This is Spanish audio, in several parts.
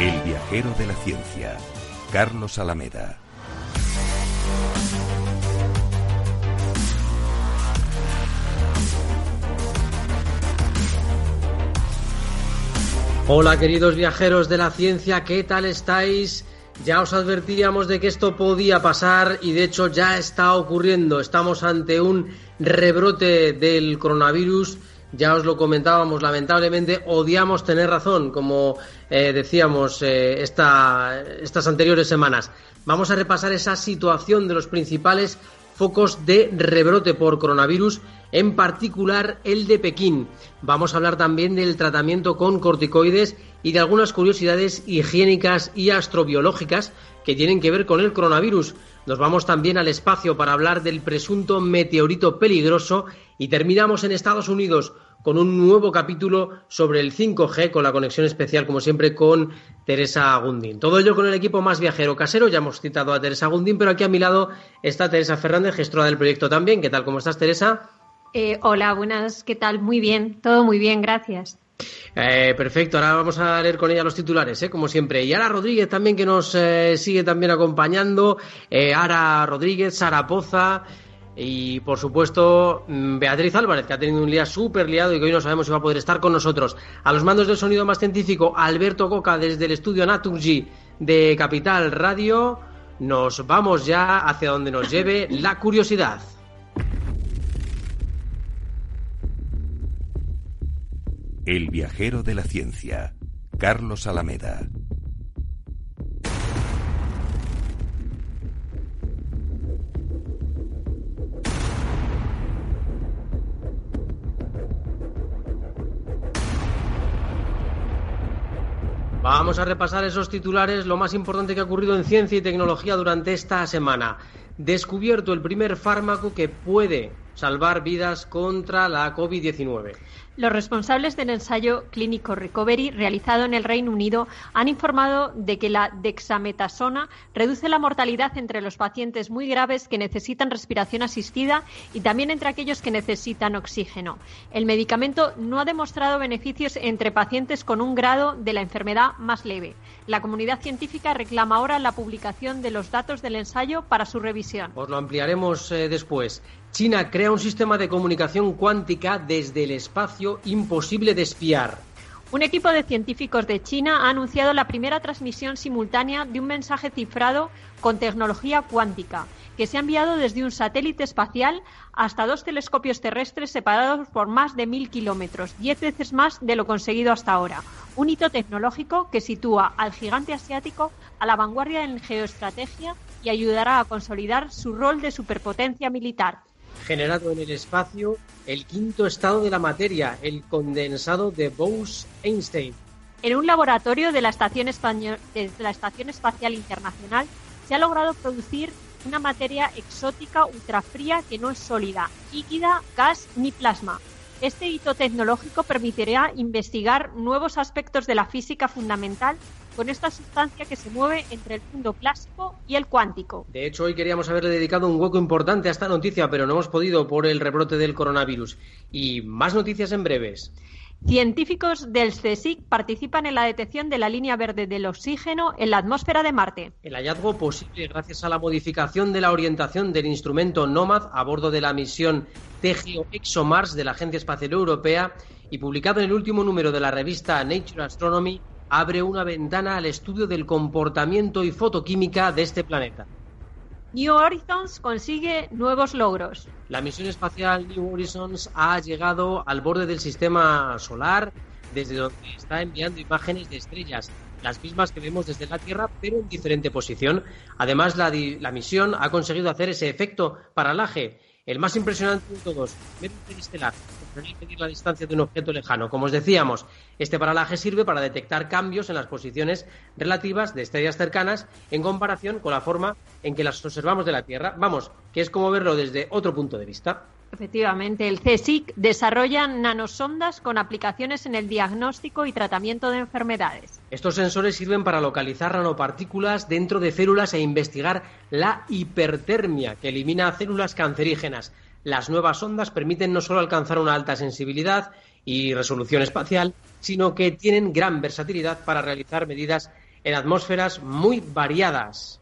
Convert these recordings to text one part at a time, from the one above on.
El viajero de la ciencia, Carlos Alameda. Hola queridos viajeros de la ciencia, ¿qué tal estáis? Ya os advertíamos de que esto podía pasar y de hecho ya está ocurriendo. Estamos ante un rebrote del coronavirus ya os lo comentábamos, lamentablemente odiamos tener razón, como eh, decíamos eh, estas anteriores semanas. Vamos a repasar esa situación de los principales focos de rebrote por coronavirus, en particular el de Pekín. Vamos a hablar también del tratamiento con corticoides y de algunas curiosidades higiénicas y astrobiológicas que tienen que ver con el coronavirus. Nos vamos también al espacio para hablar del presunto meteorito peligroso y terminamos en Estados Unidos con un nuevo capítulo sobre el 5G con la conexión especial, como siempre, con Teresa Gundín. Todo ello con el equipo más viajero casero. Ya hemos citado a Teresa Gundín, pero aquí a mi lado está Teresa Fernández, gestora del proyecto también. ¿Qué tal? ¿Cómo estás, Teresa? Eh, hola, buenas. ¿Qué tal? Muy bien. Todo muy bien, gracias. Eh, perfecto, ahora vamos a leer con ella los titulares, ¿eh? como siempre. Y Ara Rodríguez también que nos eh, sigue también acompañando. Ara Rodríguez, Sara Poza, y por supuesto, mm, Beatriz Álvarez, que ha tenido un día súper liado y que hoy no sabemos si va a poder estar con nosotros. A los mandos del sonido más científico, Alberto Coca desde el estudio Naturgy de Capital Radio. Nos vamos ya hacia donde nos lleve la curiosidad. El viajero de la ciencia, Carlos Alameda. Vamos a repasar esos titulares, lo más importante que ha ocurrido en ciencia y tecnología durante esta semana. Descubierto el primer fármaco que puede salvar vidas contra la COVID-19. Los responsables del ensayo clínico Recovery realizado en el Reino Unido han informado de que la dexametasona reduce la mortalidad entre los pacientes muy graves que necesitan respiración asistida y también entre aquellos que necesitan oxígeno. El medicamento no ha demostrado beneficios entre pacientes con un grado de la enfermedad más leve. La comunidad científica reclama ahora la publicación de los datos del ensayo para su revisión. Os lo ampliaremos eh, después. China crea un sistema de comunicación cuántica desde el espacio imposible de espiar. Un equipo de científicos de China ha anunciado la primera transmisión simultánea de un mensaje cifrado con tecnología cuántica, que se ha enviado desde un satélite espacial hasta dos telescopios terrestres separados por más de mil kilómetros, diez veces más de lo conseguido hasta ahora. Un hito tecnológico que sitúa al gigante asiático a la vanguardia en geoestrategia y ayudará a consolidar su rol de superpotencia militar generado en el espacio el quinto estado de la materia, el condensado de Bose-Einstein. En un laboratorio de la, Estación de la Estación Espacial Internacional se ha logrado producir una materia exótica ultrafría que no es sólida, líquida, gas ni plasma. Este hito tecnológico permitirá investigar nuevos aspectos de la física fundamental con esta sustancia que se mueve entre el mundo clásico y el cuántico. De hecho, hoy queríamos haberle dedicado un hueco importante a esta noticia, pero no hemos podido por el rebrote del coronavirus. Y más noticias en breves. Científicos del CSIC participan en la detección de la línea verde del oxígeno en la atmósfera de Marte. El hallazgo posible gracias a la modificación de la orientación del instrumento NOMAD a bordo de la misión TGO ExoMars de la Agencia Espacial Europea y publicado en el último número de la revista Nature Astronomy abre una ventana al estudio del comportamiento y fotoquímica de este planeta. New Horizons consigue nuevos logros. La misión espacial New Horizons ha llegado al borde del sistema solar, desde donde está enviando imágenes de estrellas, las mismas que vemos desde la Tierra, pero en diferente posición. Además, la, la misión ha conseguido hacer ese efecto paralaje el más impresionante de todos, medio interestelar, medir la distancia de un objeto lejano. Como os decíamos, este paralaje sirve para detectar cambios en las posiciones relativas de estrellas cercanas en comparación con la forma en que las observamos de la Tierra. Vamos, que es como verlo desde otro punto de vista. Efectivamente, el CSIC desarrolla nanosondas con aplicaciones en el diagnóstico y tratamiento de enfermedades. Estos sensores sirven para localizar nanopartículas dentro de células e investigar la hipertermia que elimina células cancerígenas. Las nuevas sondas permiten no solo alcanzar una alta sensibilidad y resolución espacial, sino que tienen gran versatilidad para realizar medidas en atmósferas muy variadas.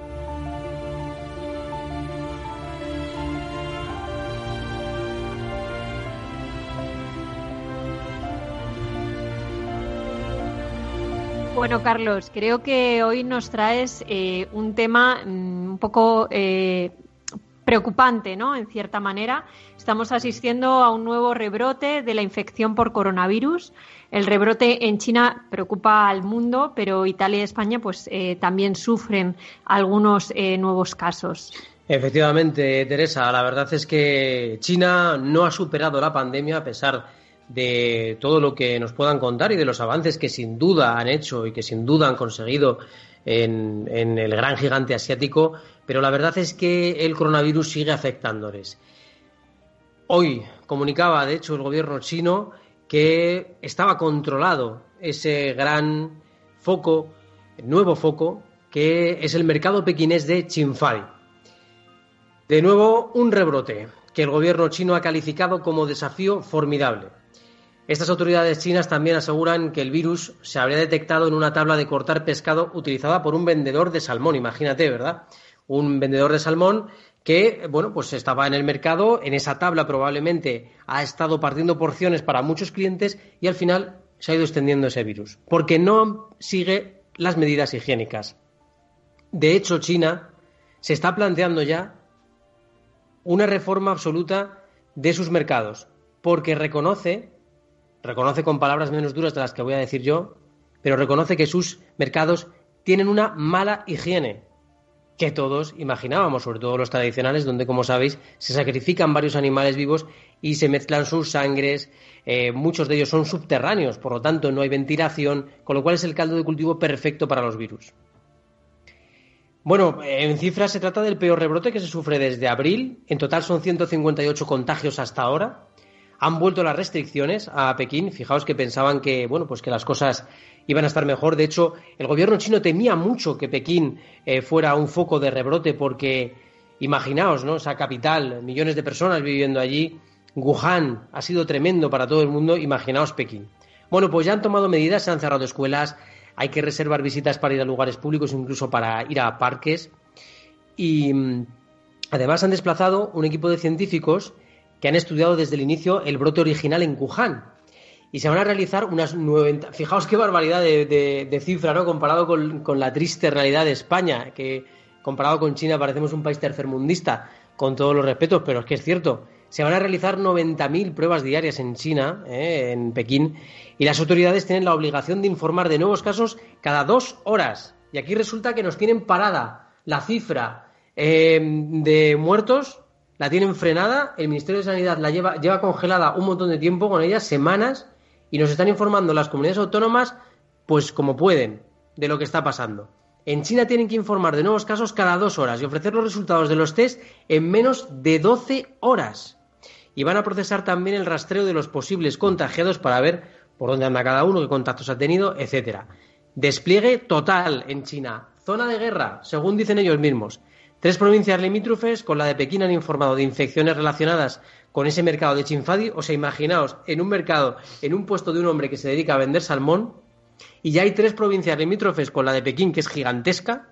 Bueno, Carlos, creo que hoy nos traes eh, un tema mm, un poco eh, preocupante, ¿no? En cierta manera, estamos asistiendo a un nuevo rebrote de la infección por coronavirus. El rebrote en China preocupa al mundo, pero Italia y España, pues, eh, también sufren algunos nuevos casos. Efectivamente, Teresa, la verdad es que China no ha superado la pandemia a pesar de todo lo que nos puedan contar y de los avances que sin duda han hecho y que sin duda han conseguido en, el gran gigante asiático, pero la verdad es que el coronavirus sigue afectándoles. Hoy comunicaba, de hecho, el gobierno chino que estaba controlado ese gran foco, nuevo foco, que es el mercado pequinés de Chinfai. De nuevo, un rebrote que el gobierno chino ha calificado como desafío formidable. Estas autoridades chinas también aseguran que el virus se habría detectado en una tabla de cortar pescado utilizada por un vendedor de salmón, imagínate, ¿verdad? Un vendedor de salmón que, bueno, pues estaba en el mercado, en esa tabla probablemente ha estado partiendo porciones para muchos clientes y al final se ha ido extendiendo ese virus, porque no sigue las medidas higiénicas. De hecho, China se está planteando ya una reforma absoluta de sus mercados, porque reconoce reconoce con palabras menos duras de las que voy a decir yo, pero reconoce que sus mercados tienen una mala higiene que todos imaginábamos, sobre todo los tradicionales, donde, como sabéis, se sacrifican varios animales vivos y se mezclan sus sangres, eh, muchos de ellos son subterráneos, por lo tanto no hay ventilación, con lo cual es el caldo de cultivo perfecto para los virus. Bueno, en cifras se trata del peor rebrote que se sufre desde abril, en total son 158 contagios hasta ahora, han vuelto las restricciones a Pekín. Fijaos que pensaban que, bueno, pues que las cosas iban a estar mejor. De hecho, el gobierno chino temía mucho que Pekín eh, fuera un foco de rebrote porque, imaginaos, ¿no? Esa capital, millones de personas viviendo allí. Wuhan ha sido tremendo para todo el mundo. Imaginaos Pekín. Bueno, pues ya han tomado medidas, se han cerrado escuelas, hay que reservar visitas para ir a lugares públicos, incluso para ir a parques. Y mm, además han desplazado un equipo de científicos que han estudiado desde el inicio el brote original en Wuhan. Y se van a realizar unas 90. Fijaos qué barbaridad de, cifra, ¿no? Comparado con, la triste realidad de España, que comparado con China parecemos un país tercermundista, con todos los respetos, pero es que es cierto. Se van a realizar 90.000 pruebas diarias en China, ¿eh? en Pekín, y las autoridades tienen la obligación de informar de nuevos casos cada dos horas. Y aquí resulta que nos tienen parada la cifra eh, de muertos la tienen frenada, el Ministerio de Sanidad la lleva, lleva congelada un montón de tiempo con ella, semanas, y nos están informando las comunidades autónomas, pues como pueden, de lo que está pasando. En China tienen que informar de nuevos casos cada dos horas y ofrecer los resultados de los test en menos de 12 horas. Y van a procesar también el rastreo de los posibles contagiados para ver por dónde anda cada uno, qué contactos ha tenido, etcétera. Despliegue total en China. Zona de guerra, según dicen ellos mismos. Tres provincias limítrofes con la de Pekín han informado de infecciones relacionadas con ese mercado de Chinfadi. O sea, imaginaos, en un mercado, en un puesto de un hombre que se dedica a vender salmón, y ya hay tres provincias limítrofes con la de Pekín, que es gigantesca,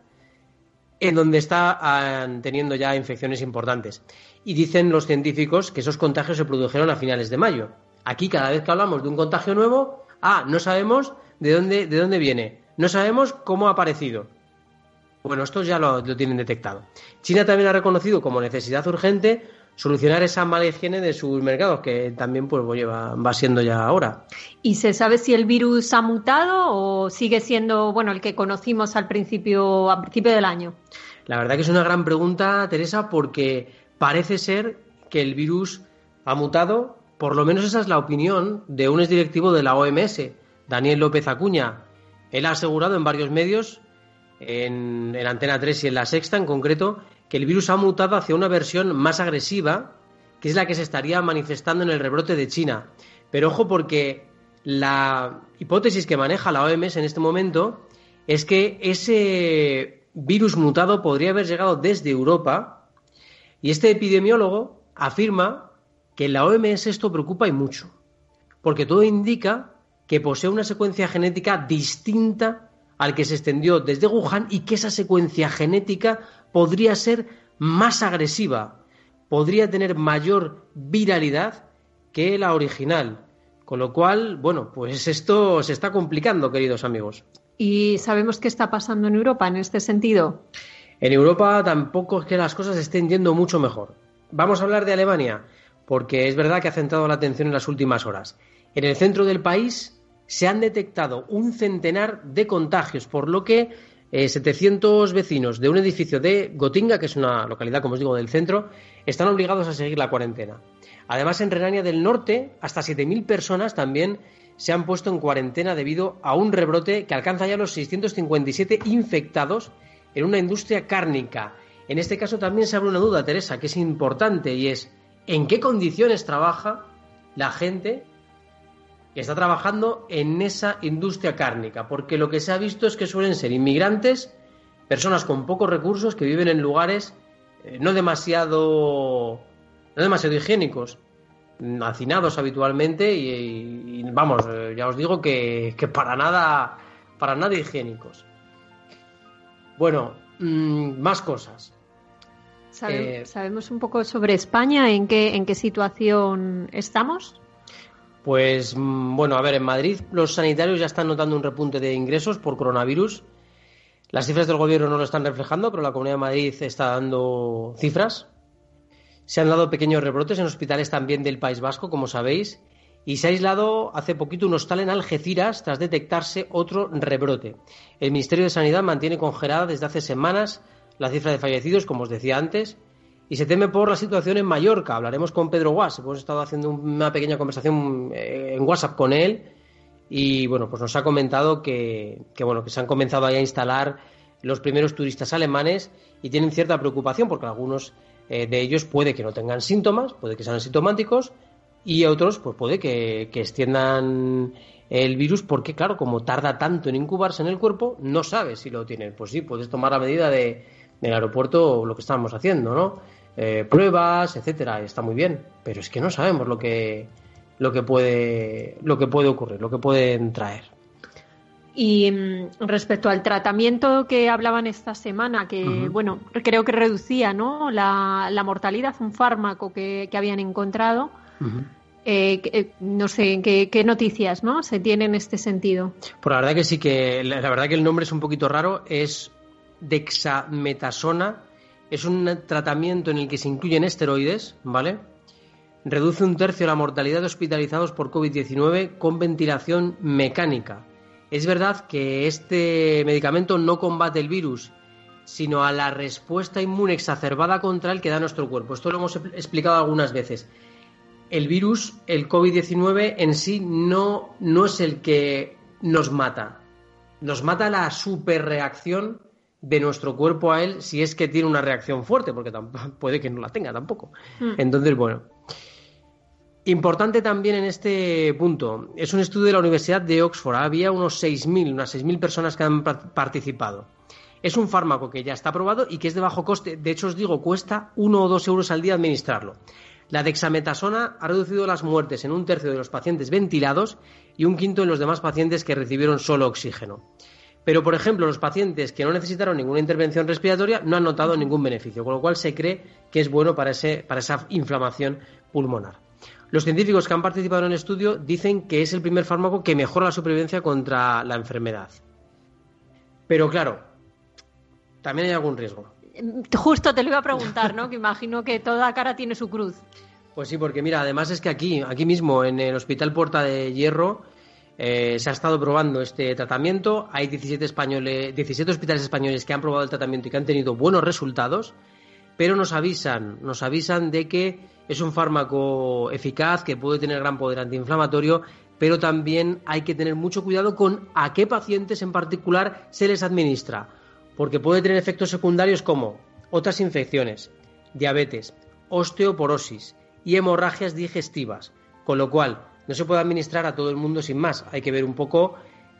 en donde están teniendo ya infecciones importantes. Y dicen los científicos que esos contagios se produjeron a finales de mayo. Aquí, cada vez que hablamos de un contagio nuevo, ah, no sabemos de dónde, de dónde viene, no sabemos cómo ha aparecido. Bueno, esto ya lo, tienen detectado. China también ha reconocido como necesidad urgente solucionar esa mala higiene de sus mercados, que también pues va, va siendo ya ahora. ¿Y se sabe si el virus ha mutado o sigue siendo bueno el que conocimos al principio, al principio del año? La verdad que es una gran pregunta, Teresa, porque parece ser que el virus ha mutado, por lo menos esa es la opinión de un exdirectivo de la OMS, Daniel López Acuña. Él ha asegurado en varios medios en, Antena 3 y en la Sexta en concreto, que el virus ha mutado hacia una versión más agresiva, que es la que se estaría manifestando en el rebrote de China. Pero ojo porque la hipótesis que maneja la OMS en este momento es que ese virus mutado podría haber llegado desde Europa y este epidemiólogo afirma que en la OMS esto preocupa y mucho, porque todo indica que posee una secuencia genética distinta al que se extendió desde Wuhan y que esa secuencia genética podría ser más agresiva, podría tener mayor viralidad que la original. Con lo cual, bueno, pues esto se está complicando, queridos amigos. ¿Y sabemos qué está pasando en Europa en este sentido? En Europa tampoco es que las cosas estén yendo mucho mejor. Vamos a hablar de Alemania, porque es verdad que ha centrado la atención en las últimas horas. En el centro del país se han detectado un centenar de contagios, por lo que 700 eh, vecinos de un edificio de Gotinga, que es una localidad, como os digo, del centro, están obligados a seguir la cuarentena. Además, en Renania del Norte, hasta 7.000 personas también se han puesto en cuarentena debido a un rebrote que alcanza ya los 657 infectados en una industria cárnica. En este caso también se abre una duda, Teresa, que es importante y es ¿en qué condiciones trabaja la gente que está trabajando en esa industria cárnica, porque lo que se ha visto es que suelen ser inmigrantes, personas con pocos recursos que viven en lugares eh, no demasiado no demasiado higiénicos, hacinados habitualmente y, vamos, eh, ya os digo que, para nada para nada higiénicos. Bueno, mm, más cosas. Eh, ¿Sabemos un poco sobre España? ¿En qué, en qué situación estamos? Pues mm, bueno, a ver, en Madrid los sanitarios ya están notando un repunte de ingresos por coronavirus. Las cifras del gobierno no lo están reflejando, pero la Comunidad de Madrid está dando cifras. Se han dado pequeños rebrotes en hospitales también del País Vasco, como sabéis, y se ha aislado hace poquito un hostal en Algeciras tras detectarse otro rebrote. El Ministerio de Sanidad mantiene congelada desde hace semanas la cifra de fallecidos, como os decía antes, y se teme por la situación en Mallorca. Hablaremos con Pedro Guas. Hemos estado haciendo una pequeña conversación eh, en WhatsApp con él y bueno, pues nos ha comentado que, bueno, que se han comenzado a instalar los primeros turistas alemanes y tienen cierta preocupación porque algunos eh, de ellos puede que no tengan síntomas, puede que sean asintomáticos y otros pues puede que, que extiendan el virus porque claro, como tarda tanto en incubarse en el cuerpo, no sabes si lo tienen. Pues sí, puedes tomar la medida de, del aeropuerto lo que estábamos haciendo, ¿no? Eh, pruebas, etcétera, está muy bien, pero es que no sabemos lo que, lo que puede, lo que puede ocurrir, lo que pueden traer. Y mm, respecto al tratamiento que hablaban esta semana, que bueno, creo que reducía ¿no? la, mortalidad, un fármaco que, habían encontrado. Eh, eh, no sé, ¿qué, ¿qué, noticias ¿no? se tienen en este sentido? Pues la verdad que sí, que la, la verdad que el nombre es un poquito raro, es dexametasona es un tratamiento en el que se incluyen esteroides, ¿vale? Reduce un tercio la mortalidad de hospitalizados por COVID-19 con ventilación mecánica. Es verdad que este medicamento no combate el virus, sino a la respuesta inmune exacerbada contra el que da nuestro cuerpo. Esto lo hemos explicado algunas veces. El virus, el COVID-19 en sí no, no es el que nos mata. Nos mata la superreacción de nuestro cuerpo a él si es que tiene una reacción fuerte, porque puede que no la tenga tampoco. Hmm. Entonces, bueno. Importante también en este punto, es un estudio de la Universidad de Oxford. Había unos 6.000, unas 6.000 personas que han participado. Es un fármaco que ya está aprobado y que es de bajo coste. De hecho, os digo, cuesta uno o dos euros al día administrarlo. La dexametasona ha reducido las muertes en un tercio de los pacientes ventilados y un quinto en los demás pacientes que recibieron solo oxígeno. Pero, por ejemplo, los pacientes que no necesitaron ninguna intervención respiratoria no han notado ningún beneficio, con lo cual se cree que es bueno para, ese, para esa inflamación pulmonar. Los científicos que han participado en el estudio dicen que es el primer fármaco que mejora la supervivencia contra la enfermedad. Pero claro, también hay algún riesgo. Justo te lo iba a preguntar, ¿no? Que imagino que toda cara tiene su cruz. Pues sí, porque mira, además es que aquí, aquí mismo, en el Hospital Puerta de Hierro, eh, se ha estado probando este tratamiento. Hay 17, españoles, 17 hospitales españoles que han probado el tratamiento y que han tenido buenos resultados, pero nos avisan, nos avisan de que es un fármaco eficaz que puede tener gran poder antiinflamatorio, pero también hay que tener mucho cuidado con a qué pacientes en particular se les administra, porque puede tener efectos secundarios como otras infecciones, diabetes, osteoporosis y hemorragias digestivas, con lo cual no se puede administrar a todo el mundo sin más. Hay que ver un poco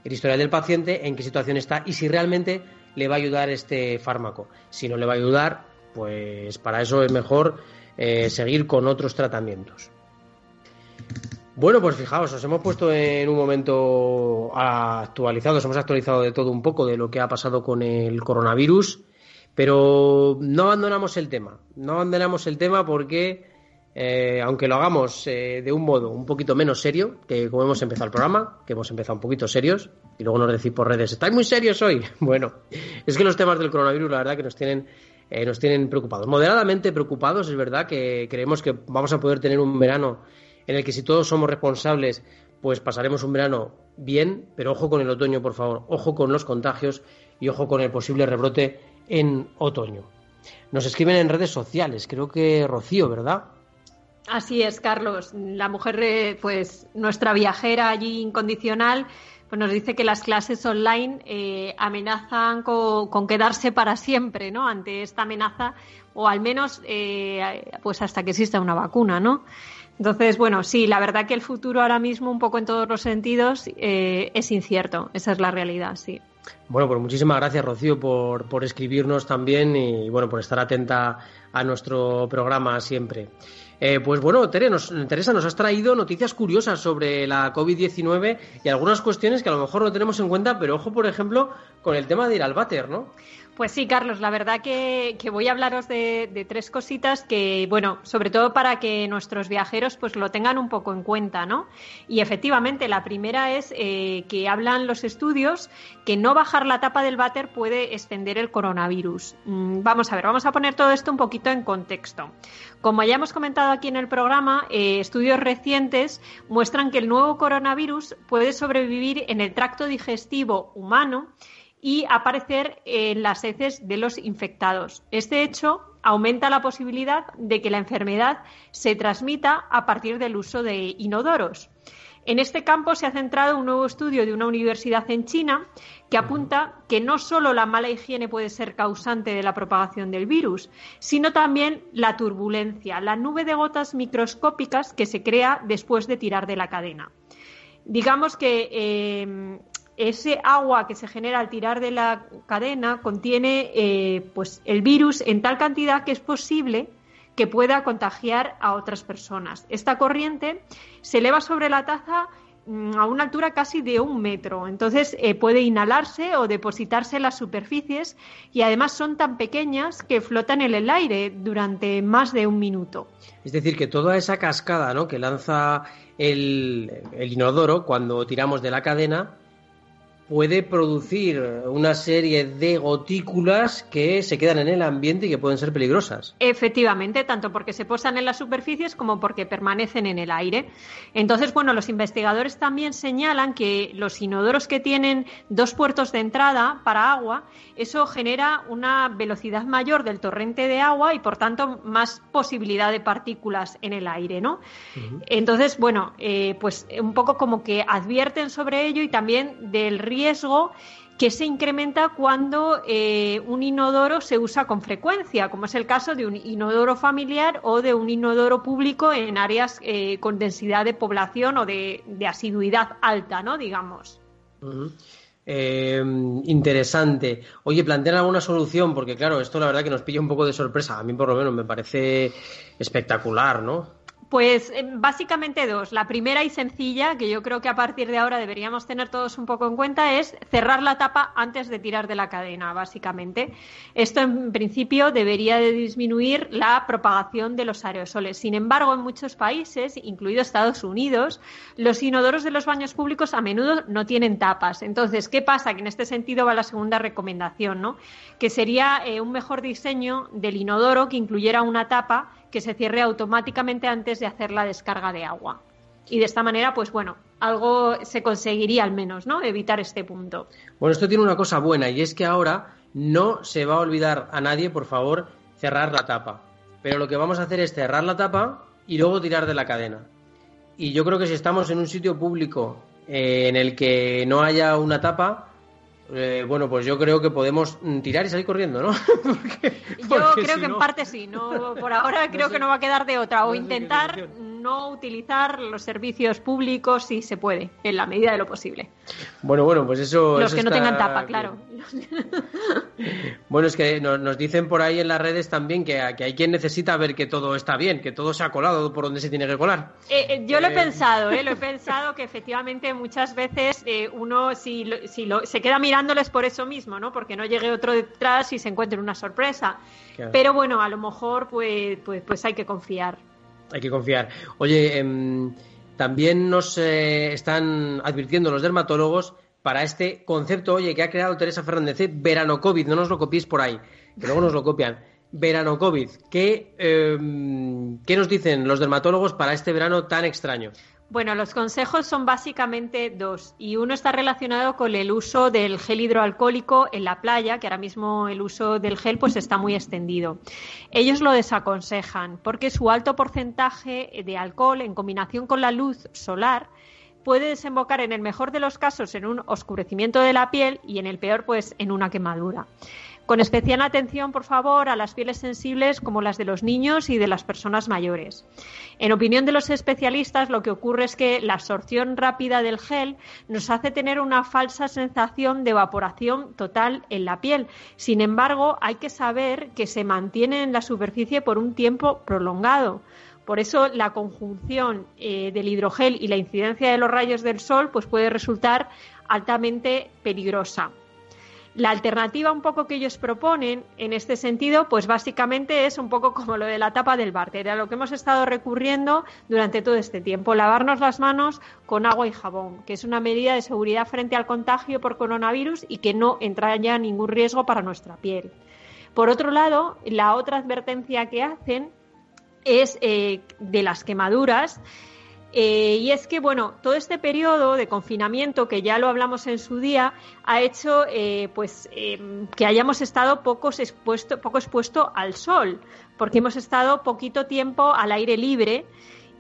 el historial del paciente, en qué situación está y si realmente le va a ayudar este fármaco. Si no le va a ayudar, pues para eso es mejor eh, seguir con otros tratamientos. Bueno, pues fijaos, os hemos puesto en un momento actualizado, os hemos actualizado de todo un poco de lo que ha pasado con el coronavirus, pero no abandonamos el tema, no abandonamos el tema porque, eh, aunque lo hagamos eh, de un modo un poquito menos serio, que como hemos empezado el programa, que hemos empezado un poquito serios, y luego nos decís por redes, ¿estáis muy serios hoy? Bueno, es que los temas del coronavirus, la verdad, que nos tienen eh, nos tienen preocupados. Moderadamente preocupados, es verdad que creemos que vamos a poder tener un verano en el que si todos somos responsables, pues pasaremos un verano bien, pero ojo con el otoño, por favor, ojo con los contagios y ojo con el posible rebrote en otoño. Nos escriben en redes sociales, creo que Rocío, ¿verdad? Así es, Carlos. La mujer, eh, pues nuestra viajera allí incondicional, pues nos dice que las clases online eh, amenazan con, quedarse para siempre, ¿no? Ante esta amenaza, o al menos, eh, pues hasta que exista una vacuna, ¿no? Entonces, bueno, sí, la verdad que el futuro ahora mismo, un poco en todos los sentidos, es incierto. Esa es la realidad, sí. Bueno, pues muchísimas gracias, Rocío, por, por escribirnos también y, bueno, por estar atenta a nuestro programa siempre. Eh, pues bueno, Teresa, nos has traído noticias curiosas sobre la COVID-19 y algunas cuestiones que a lo mejor no tenemos en cuenta, pero ojo, por ejemplo, con el tema de ir al váter, ¿no? Pues sí, Carlos, la verdad que, voy a hablaros de, tres cositas que, bueno, sobre todo para que nuestros viajeros pues lo tengan un poco en cuenta, ¿no? Y efectivamente, la primera es eh, que hablan los estudios que no bajar la tapa del váter puede extender el coronavirus. Mm, vamos a ver, vamos a poner todo esto un poquito en contexto. Como ya hemos comentado aquí en el programa, eh, estudios recientes muestran que el nuevo coronavirus puede sobrevivir en el tracto digestivo humano y aparecer en las heces de los infectados. Este hecho aumenta la posibilidad de que la enfermedad se transmita a partir del uso de inodoros. En este campo se ha centrado un nuevo estudio de una universidad en China que apunta que no solo la mala higiene puede ser causante de la propagación del virus, sino también la turbulencia, la nube de gotas microscópicas que se crea después de tirar de la cadena. Digamos que eh, ese agua que se genera al tirar de la cadena contiene eh, pues el virus en tal cantidad que es posible que pueda contagiar a otras personas. Esta corriente se eleva sobre la taza mm, a una altura casi de un metro. Entonces eh, puede inhalarse o depositarse en las superficies y además son tan pequeñas que flotan en el aire durante más de un minuto. Es decir, que toda esa cascada ¿no? que lanza el, el inodoro cuando tiramos de la cadena puede producir una serie de gotículas que se quedan en el ambiente y que pueden ser peligrosas. Efectivamente, tanto porque se posan en las superficies como porque permanecen en el aire. Entonces, bueno, los investigadores también señalan que los inodoros que tienen dos puertos de entrada para agua, eso genera una velocidad mayor del torrente de agua y, por tanto, más posibilidad de partículas en el aire, ¿no? Entonces, bueno, eh, pues un poco como que advierten sobre ello y también del riesgo riesgo que se incrementa cuando eh, un inodoro se usa con frecuencia, como es el caso de un inodoro familiar o de un inodoro público en áreas eh, con densidad de población o de, asiduidad alta, ¿no? Digamos. Eh, interesante. Oye, plantean alguna solución, porque claro, esto la verdad que nos pilla un poco de sorpresa. A mí por lo menos me parece espectacular, ¿no? Pues eh, básicamente dos. La primera y sencilla, que yo creo que a partir de ahora deberíamos tener todos un poco en cuenta, es cerrar la tapa antes de tirar de la cadena, básicamente. Esto en principio debería de disminuir la propagación de los aerosoles. Sin embargo, en muchos países, incluido Estados Unidos, los inodoros de los baños públicos a menudo no tienen tapas. Entonces, ¿qué pasa? Que en este sentido va la segunda recomendación, ¿no? Que sería eh, un mejor diseño del inodoro que incluyera una tapa que se cierre automáticamente antes de hacer la descarga de agua. Y de esta manera, pues bueno, algo se conseguiría al menos, ¿no? Evitar este punto. Bueno, esto tiene una cosa buena y es que ahora no se va a olvidar a nadie, por favor, cerrar la tapa. Pero lo que vamos a hacer es cerrar la tapa y luego tirar de la cadena. Y yo creo que si estamos en un sitio público eh, en el que no haya una tapa, eh, bueno, pues yo creo que podemos mm, tirar y salir corriendo, ¿no? yo creo que en parte sí, no, por ahora creo que no va a quedar de otra, o intentar no utilizar los servicios públicos si se puede, en la medida de lo posible. Bueno, bueno, pues eso. Los que no tengan tapa, claro. bueno, es que nos, dicen por ahí en las redes también que, hay quien necesita ver que todo está bien, que todo se ha colado por donde se tiene que colar. Eh, eh, yo lo he eh, pensado, ¿eh? lo he pensado que efectivamente muchas veces uno si, si lo, se queda mirándoles por eso mismo, ¿no? Porque no llegue otro detrás y se encuentre una sorpresa. Pero bueno, a lo mejor pues, pues, pues hay que confiar. Hay que confiar. Oye, em, también nos eh, están advirtiendo los dermatólogos para este concepto, oye, que ha creado Teresa Fernández, ¿eh? verano COVID, no nos lo copiéis por ahí, que luego nos lo copian. Verano COVID, ¿qué, em, ¿qué nos dicen los dermatólogos para este verano tan extraño? Bueno, los consejos son básicamente dos y uno está relacionado con el uso del gel hidroalcohólico en la playa, que ahora mismo el uso del gel pues está muy extendido. Ellos lo desaconsejan porque su alto porcentaje de alcohol en combinación con la luz solar puede desembocar en el mejor de los casos en un oscurecimiento de la piel y en el peor pues en una quemadura. Con especial atención, por favor, a las pieles sensibles como las de los niños y de las personas mayores. En opinión de los especialistas, lo que ocurre es que la absorción rápida del gel nos hace tener una falsa sensación de evaporación total en la piel. Sin embargo, hay que saber que se mantiene en la superficie por un tiempo prolongado. Por eso la conjunción eh, del hidrogel y la incidencia de los rayos del sol pues puede resultar altamente peligrosa. La alternativa un poco que ellos proponen en este sentido, pues básicamente es un poco como lo de la tapa del váter, a lo que hemos estado recurriendo durante todo este tiempo, lavarnos las manos con agua y jabón, que es una medida de seguridad frente al contagio por coronavirus y que no entraña ningún riesgo para nuestra piel. Por otro lado, la otra advertencia que hacen es eh, de las quemaduras eh, y es que, bueno, todo este periodo de confinamiento, que ya lo hablamos en su día, ha hecho eh, pues, em, que hayamos estado poco expuesto, poco expuesto al sol, porque hemos estado poquito tiempo al aire libre.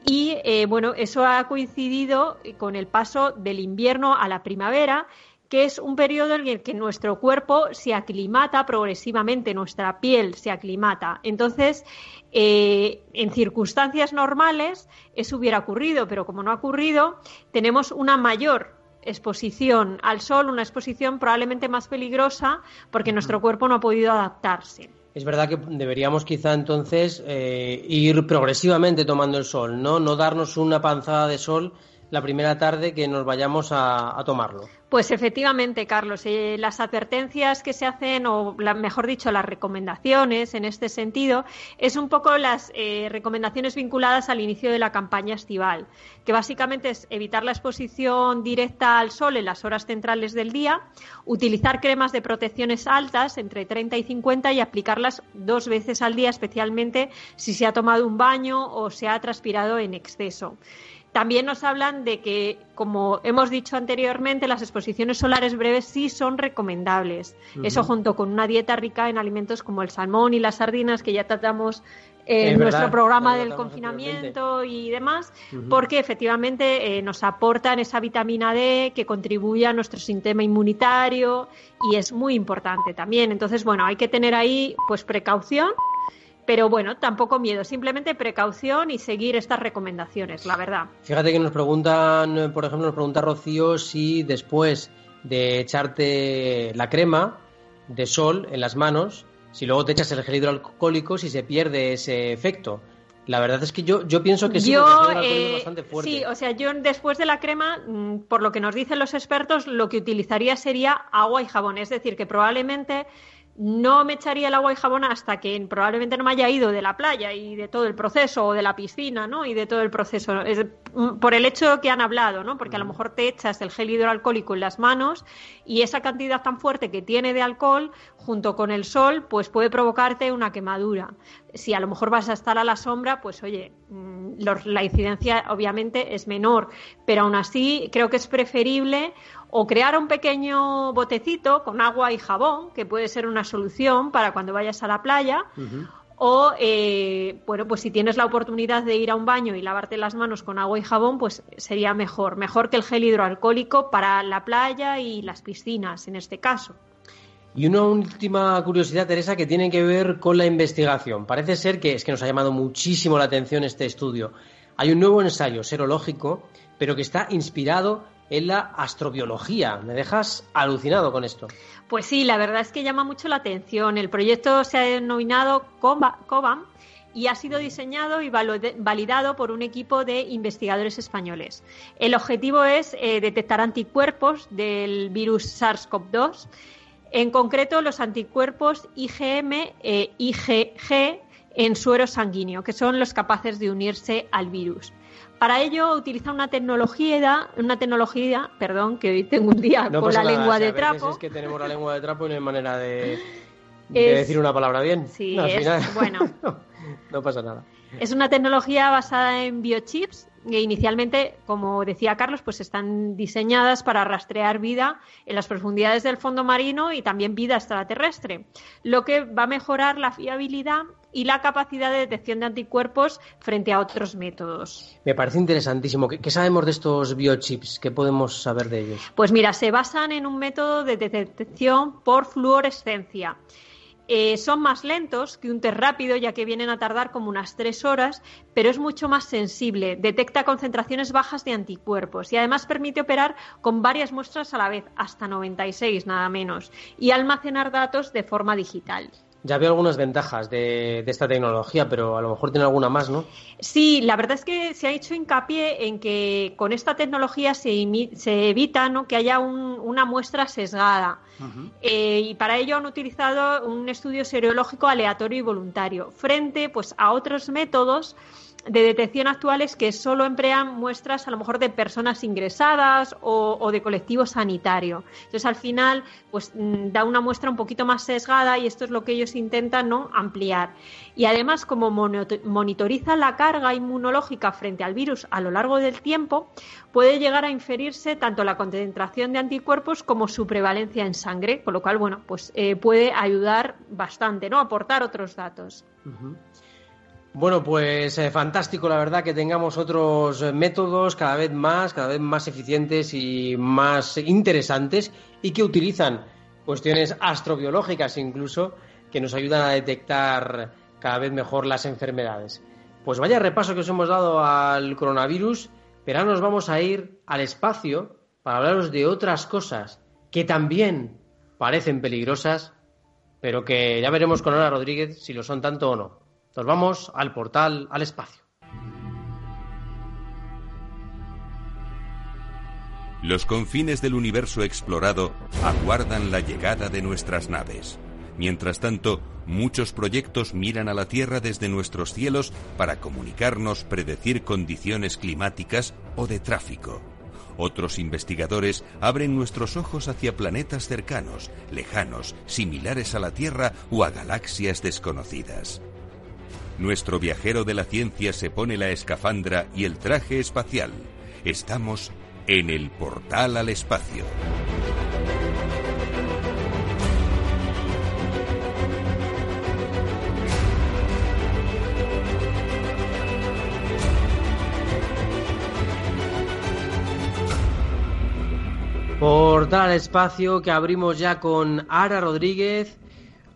Y eh, bueno, eso ha coincidido con el paso del invierno a la primavera que es un periodo en el que nuestro cuerpo se aclimata progresivamente, nuestra piel se aclimata. Entonces, eh, en circunstancias normales eso hubiera ocurrido, pero como no ha ocurrido, tenemos una mayor exposición al sol, una exposición probablemente más peligrosa porque nuestro cuerpo no ha podido adaptarse. Es verdad que deberíamos quizá entonces eh, ir progresivamente tomando el sol, ¿no? No darnos una panzada de sol la primera tarde que nos vayamos a, tomarlo. Pues efectivamente, Carlos, eh, las advertencias que se hacen, o mejor dicho, las recomendaciones en este sentido, es un poco las eh, recomendaciones vinculadas al inicio de la campaña estival, que básicamente es evitar la exposición directa al sol en las horas centrales del día, utilizar cremas de protecciones altas, entre 30 y 50, y aplicarlas dos veces al día, especialmente si se ha tomado un baño o se ha transpirado en exceso. También nos hablan de que, como hemos dicho anteriormente, las exposiciones solares breves sí son recomendables. Eso junto con una dieta rica en alimentos como el salmón y las sardinas que ya tratamos en nuestro programa del confinamiento y demás, porque efectivamente eh, nos aportan esa vitamina D que contribuye a nuestro sistema inmunitario y es muy importante también. Entonces, bueno, hay que tener ahí pues precaución pero bueno, tampoco miedo, simplemente precaución y seguir estas recomendaciones, la verdad. Fíjate que nos preguntan, por ejemplo, nos pregunta Rocío si después de echarte la crema de sol en las manos, si luego te echas el gel hidroalcohólico, si se pierde ese efecto. La verdad es que yo, yo pienso que sí, yo, eh, bastante fuerte. Sí, o sea, yo después de la crema, mm, por lo que nos dicen los expertos, lo que utilizaría sería agua y jabón. Es decir, que probablemente no me echaría el agua y jabón hasta que probablemente no me haya ido de la playa y de todo el proceso o de la piscina, ¿no? Y de todo el proceso. Es por el hecho que han hablado, ¿no? Porque a lo mejor te echas el gel hidroalcohólico en las manos y esa cantidad tan fuerte que tiene de alcohol junto con el sol, pues puede provocarte una quemadura. Si a lo mejor vas a estar a la sombra, pues oye, mm, la incidencia obviamente es menor, pero aún así creo que es preferible o crear un pequeño botecito con agua y jabón, que puede ser una solución para cuando vayas a la playa. O, eh, bueno, pues si tienes la oportunidad de ir a un baño y lavarte las manos con agua y jabón, pues sería mejor. Mejor que el gel hidroalcohólico para la playa y las piscinas, en este caso. Y una última curiosidad, Teresa, que tiene que ver con la investigación. Parece ser que es que nos ha llamado muchísimo la atención este estudio. Hay un nuevo ensayo serológico, pero que está inspirado en la astrobiología. Me dejas alucinado con esto. Pues sí, la verdad es que llama mucho la atención. El proyecto se ha denominado COBAM y ha sido diseñado y validado por un equipo de investigadores españoles. El objetivo es eh, detectar anticuerpos del virus SARS-CoV-2, en concreto los anticuerpos IgM e IgG en suero sanguíneo, que son los capaces de unirse al virus. Para ello utiliza una tecnología, una tecnología, perdón, que hoy tengo un día con la lengua de trapo. Es que tenemos la lengua de trapo y no hay manera de, decir una palabra bien. Sí, es, bueno. no pasa nada. Es una tecnología basada en biochips que inicialmente, como decía Carlos, pues están diseñadas para rastrear vida en las profundidades del fondo marino y también vida extraterrestre, lo que va a mejorar la fiabilidad y la capacidad de detección de anticuerpos frente a otros métodos. Me parece interesantísimo. ¿Qué, sabemos de estos biochips? ¿Qué podemos saber de ellos? Pues mira, se basan en un método de detección por fluorescencia. Eh, son más lentos que un test rápido, ya que vienen a tardar como unas tres horas, pero es mucho más sensible, detecta concentraciones bajas de anticuerpos y además permite operar con varias muestras a la vez, hasta 96 nada menos, y almacenar datos de forma digital. Ya veo algunas ventajas de, esta tecnología, pero a lo mejor tiene alguna más, ¿no? Sí, la verdad es que se ha hecho hincapié en que con esta tecnología se, evita ¿no? que haya una muestra sesgada. Eh, y para ello han utilizado un estudio seriológico aleatorio y voluntario, frente pues, a otros métodos de detección actuales que solo emplean muestras a lo mejor de personas ingresadas o, de colectivo sanitario. Entonces al final pues mm, da una muestra un poquito más sesgada y esto es lo que ellos intentan ¿no? ampliar. Y además como monitoriza la carga inmunológica frente al virus a lo largo del tiempo, puede llegar a inferirse tanto la concentración de anticuerpos como su prevalencia en sangre, con lo cual bueno pues eh, puede ayudar bastante, ¿no? aportar otros datos. Bueno, pues eh, fantástico, la verdad, que tengamos otros eh, métodos cada vez más, cada vez más eficientes y más interesantes y que utilizan cuestiones astrobiológicas incluso que nos ayudan a detectar cada vez mejor las enfermedades. Pues vaya repaso que os hemos dado al coronavirus, pero ahora nos vamos a ir al espacio para hablaros de otras cosas que también parecen peligrosas, pero que ya veremos con Ana Rodríguez si lo son tanto o no. Nos vamos al portal al espacio. Los confines del universo explorado aguardan la llegada de nuestras naves. Mientras tanto, muchos proyectos miran a la Tierra desde nuestros cielos para comunicarnos, predecir condiciones climáticas o de tráfico. Otros investigadores abren nuestros ojos hacia planetas cercanos, lejanos, similares a la Tierra o a galaxias desconocidas. Nuestro viajero de la ciencia se pone la escafandra y el traje espacial. Estamos en el portal al espacio. Portal al espacio que abrimos ya con Ara Rodríguez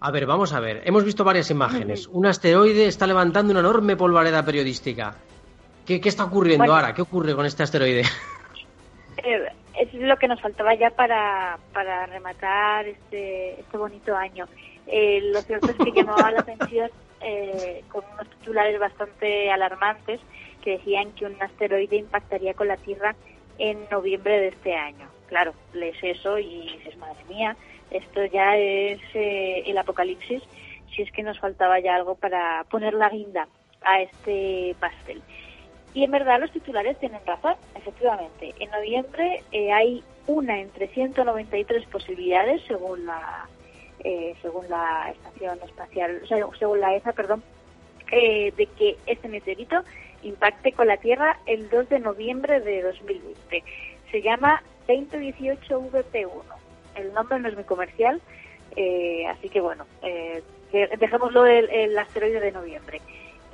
a ver, vamos a ver. Hemos visto varias imágenes. Un asteroide está levantando una enorme polvareda periodística. ¿Qué, está ocurriendo, Ara? ¿Qué ocurre con este asteroide? Eh, es lo que nos faltaba ya para, para rematar este, este bonito año. Eh, lo cierto es que llamaba la atención eh, con unos titulares bastante alarmantes que decían que un asteroide impactaría con la Tierra en noviembre de este año. Claro, lees eso y dices, madre mía, esto ya es eh, el apocalipsis, si es que nos faltaba ya algo para poner la guinda a este pastel. Y en verdad los titulares tienen razón, efectivamente. En noviembre eh, hay una entre 193 posibilidades, según la eh, según la estación espacial, según la ESA, perdón, de que este meteorito impacte con la Tierra el 2 de noviembre de 2020. Se llama 2018 VP1. El nombre no es muy comercial, eh, así que bueno, eh, dejémoslo el, asteroide de noviembre.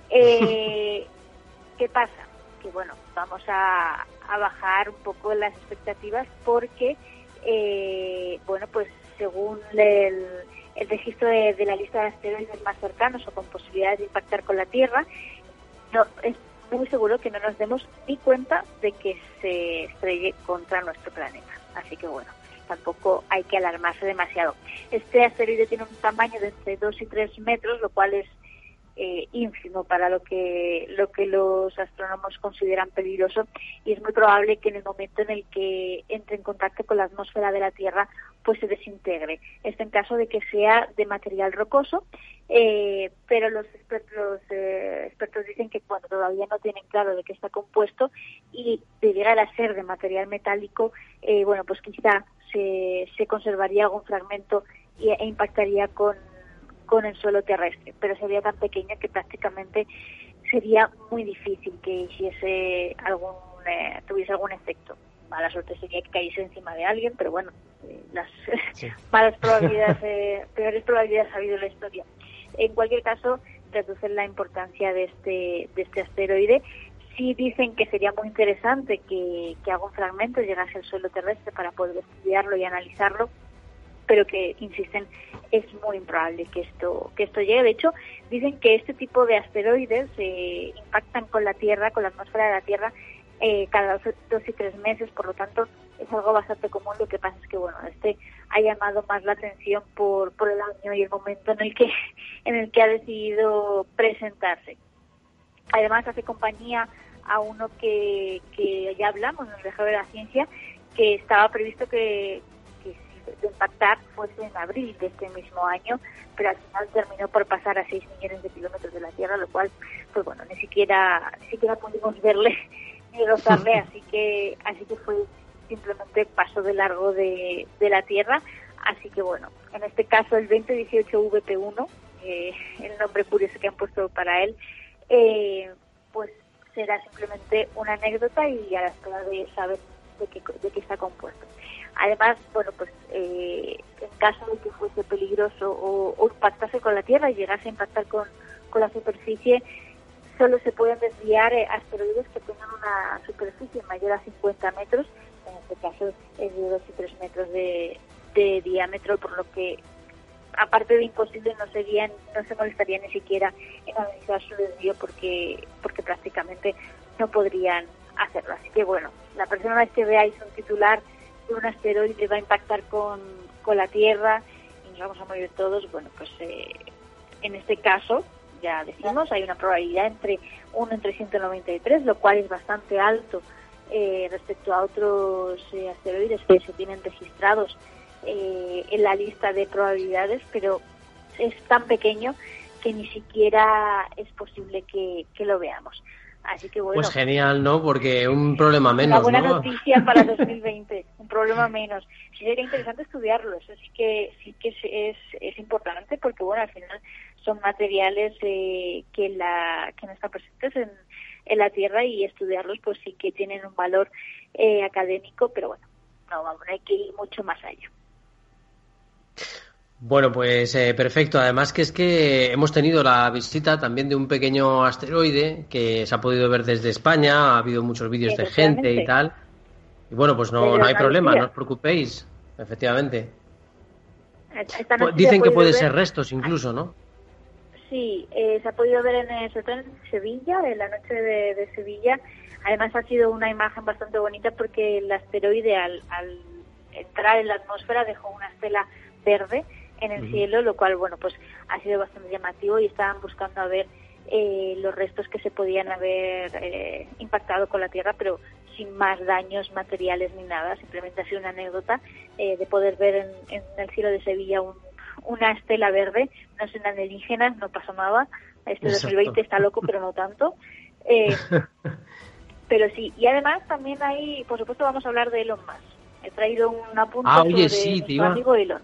Eh, ¿Qué pasa? Que bueno, vamos a, bajar un poco las expectativas porque, eh, bueno, pues según el, registro de, de, la lista de asteroides más cercanos o con posibilidades de impactar con la Tierra, no, es muy seguro que no nos demos ni cuenta de que se estrelle contra nuestro planeta. Así que bueno, tampoco hay que alarmarse demasiado. Este asteroide tiene un tamaño de entre 2 y 3 metros, lo cual es eh, ínfimo para lo que lo que los astrónomos consideran peligroso y es muy probable que en el momento en el que entre en contacto con la atmósfera de la Tierra pues se desintegre. Esto en caso de que sea de material rocoso, eh, pero los expertos, eh, expertos dicen que cuando todavía no tienen claro de qué está compuesto y de llegar a ser de material metálico, bueno, pues quizá se, se conservaría algún fragmento e impactaría con con el suelo terrestre, pero sería tan pequeña que prácticamente sería muy difícil que hiciese algún, eh, tuviese algún efecto. Mala suerte sería que cayese encima de alguien, pero bueno, eh, las malas probabilidades, eh, peores probabilidades ha habido en la historia. En cualquier caso, reducen la importancia de este, de este asteroide. Sí dicen que sería muy interesante que, que algún fragmento llegase al suelo terrestre para poder estudiarlo y analizarlo, pero que insisten es muy improbable que esto que esto llegue. De hecho, dicen que este tipo de asteroides eh, impactan con la Tierra, con la atmósfera de la Tierra, eh, cada dos, y tres meses. Por lo tanto, es algo bastante común. Lo que pasa es que bueno, este ha llamado más la atención por por el año y el momento en el que en el que ha decidido presentarse. Además, hace compañía a uno que, que ya hablamos en el Viajero de la Ciencia, que estaba previsto que, de impactar fuese en abril de este mismo año, pero al final terminó por pasar a 6 millones de kilómetros de la Tierra, lo cual, pues bueno, ni siquiera, ni siquiera pudimos verle ni rozarle, así que, así que fue simplemente paso de largo de, de la Tierra. Así que bueno, en este caso el 2018 VP1, eh, el nombre curioso que han puesto para él, eh, pues será simplemente una anécdota y a la espera de saber de qué, de qué está compuesto. Además, bueno, pues eh, en caso de que fuese peligroso o, impactase con la Tierra y llegase a impactar con, con la superficie, solo se pueden desviar eh, asteroides que tengan una superficie mayor a 50 metros, en este caso es de 2 y 3 metros de, de diámetro, por lo que aparte de imposible no serían no se molestarían ni siquiera en analizar su desvío porque porque prácticamente no podrían hacerlo. Así que bueno la persona vez que veáis un titular un asteroide va a impactar con, con la Tierra y nos vamos a morir todos, bueno, pues eh, en este caso, ya decimos, hay una probabilidad entre 1 en 393, lo cual es bastante alto eh, respecto a otros eh, asteroides que se tienen registrados en la lista de probabilidades, pero es tan pequeño que ni siquiera es posible que lo veamos. Así que bueno. Pues genial, ¿no? Porque un problema menos. Una buena noticia para 2020, un problema menos. Sí sería interesante estudiarlo, eso sí que sí que es, es importante porque bueno, al final son materiales eh, que la que no están presentes en, en la Tierra y estudiarlos pues sí que tienen un valor eh, académico, pero bueno, no vamos, hay que ir mucho más allá. Bueno, pues eh, perfecto. Además que es que hemos tenido la visita también de un pequeño asteroide que se ha podido ver desde España. Ha habido muchos vídeos de gente y tal. Y bueno, pues no, no hay problema, no os preocupéis. efectivamente. Pues dicen que puede ser restos incluso, ¿no? Sí, eh, se ha podido ver en, el, en Sevilla, en la noche de, Sevilla. Además ha sido una imagen bastante bonita porque el asteroide al, entrar en la atmósfera dejó una estela verde en el cielo, lo cual, bueno, pues ha sido bastante llamativo y estaban buscando a ver eh, los restos que se podían haber eh, impactado con la Tierra, pero sin más daños materiales ni nada. Simplemente ha sido una anécdota eh, de poder ver en, el cielo de Sevilla una estela verde. No son alienígenas, no pasa nada. Este 2020 está loco, pero no tanto. pero sí, y además también hay, por supuesto, vamos a hablar de Elon Musk. He traído un apunte ah, oye, sí, amigo Elon.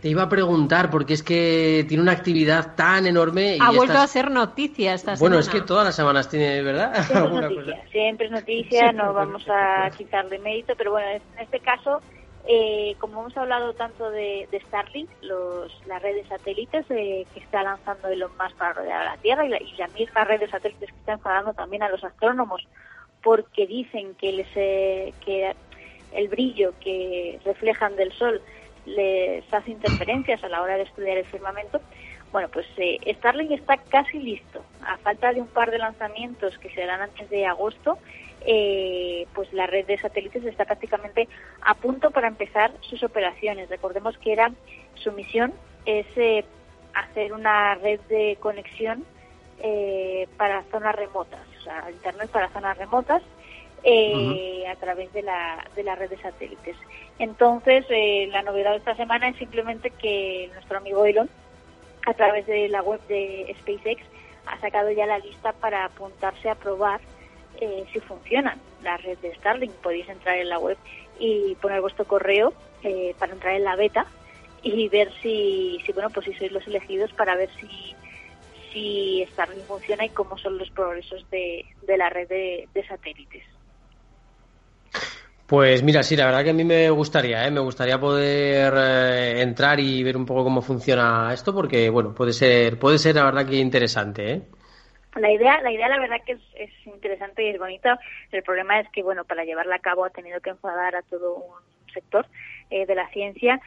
Te iba a preguntar, porque es que tiene una actividad tan enorme. Y ha vuelto a ser noticia esta Bueno, es que todas las semanas tiene, ¿verdad? Siempre es noticia, siempre es noticia, no vamos a quitarle mérito, pero bueno, en este caso, eh, como hemos hablado tanto de, Starlink, los, la red de satélites eh, que está lanzando Elon Musk para rodear a la Tierra y la, y la misma red de satélites que está enfadando también a los astrónomos porque dicen que, les, eh, que el brillo que reflejan del Sol les hace interferencias a la hora de estudiar el firmamento. Bueno, pues eh, Starlink está casi listo. A falta de un par de lanzamientos que se darán antes de agosto, eh, pues la red de satélites está prácticamente a punto para empezar sus operaciones. Recordemos que era su misión es eh, hacer una red de conexión para zonas remotas, o sea, internet para zonas remotas eh, a través de la, de la red de satélites. Entonces, eh, la novedad de esta semana es simplemente que nuestro amigo Elon, a través de la web de SpaceX, ha sacado ya la lista para apuntarse a probar eh, si funcionan la red de Starlink. Podéis entrar en la web y poner vuestro correo eh, para entrar en la beta y ver si, si, bueno, pues si sois los elegidos para ver si, si Starlink funciona y cómo son los progresos de, de la red de satélites. Pues mira, sí, la verdad que a mí me gustaría, ¿eh? me gustaría poder eh, entrar y ver un poco cómo funciona esto, porque bueno, puede ser, puede ser la verdad que interesante, ¿eh? La idea, la idea la verdad que es, interesante y es bonita. El problema es que bueno, para llevarla a cabo ha tenido que enfadar a todo un sector eh, de la ciencia.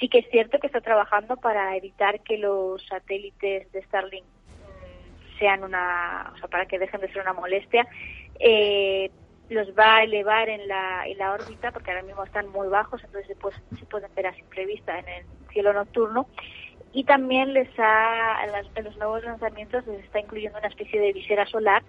Sí que es cierto que está trabajando para evitar que los satélites de Starlink mm, sean una, o sea, para que dejen de ser una molestia. Eh, los va a elevar en la, en la órbita porque ahora mismo están muy bajos, entonces pues, se pueden ver a simple vista en el cielo nocturno. Y también les ha, en, los nuevos lanzamientos les está incluyendo una especie de visera solar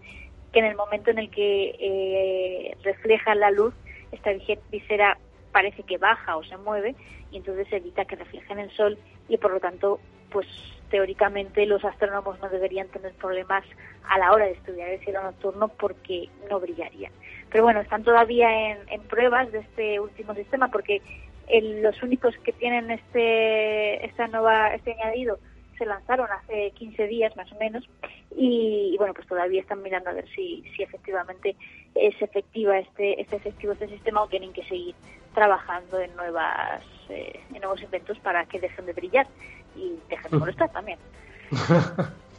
que en el momento en el que eh, refleja la luz, esta visera parece que baja o se mueve y entonces evita que reflejen el sol y por lo tanto pues teóricamente los astrónomos no deberían tener problemas a la hora de estudiar el cielo nocturno porque no brillarían. Pero bueno, están todavía en, pruebas de este último sistema porque los únicos que tienen este, esta nueva, este añadido se lanzaron hace 15 días más o menos y, bueno pues todavía están mirando a ver si, si efectivamente es efectiva este, este efectivo este sistema o tienen que seguir trabajando en nuevas eh, en nuevos inventos para que dejen de brillar y dejen de molestar también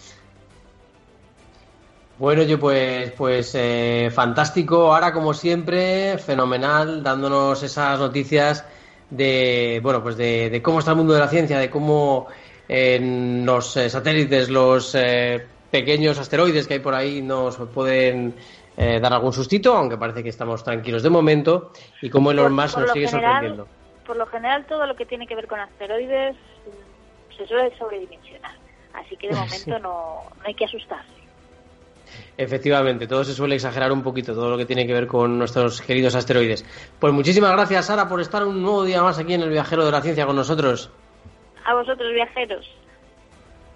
Bueno, yo pues, pues eh, fantástico. Ahora, como siempre, fenomenal, dándonos esas noticias de, bueno, pues de, cómo está el mundo de la ciencia, de cómo en los eh, satélites, los eh, pequeños asteroides que hay por ahí nos pueden dar algún sustito, aunque parece que estamos tranquilos de momento, y cómo Elon Musk nos sigue sorprendiendo. Por lo general, todo lo que tiene que ver con asteroides se suele sobredimensionar, así que de momento no, no hay que asustarse. Efectivamente, todo se suele exagerar un poquito, todo lo que tiene que ver con nuestros queridos asteroides. Pues muchísimas gracias, Sara, por estar un nuevo día más aquí en el Viajero de la Ciencia con nosotros. A vosotros, viajeros.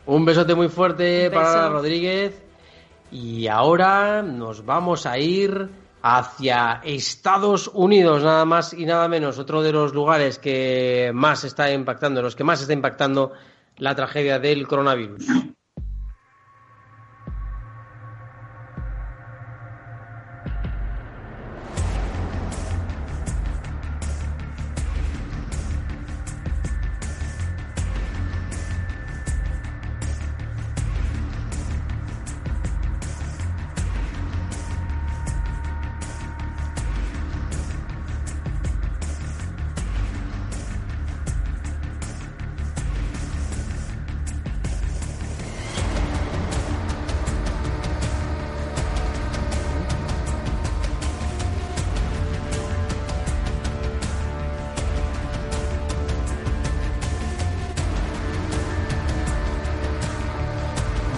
Un besote muy fuerte para Rodríguez. Y ahora nos vamos a ir hacia Estados Unidos, nada más y nada menos, otro de los lugares que más está impactando, los que más está impactando la tragedia del coronavirus.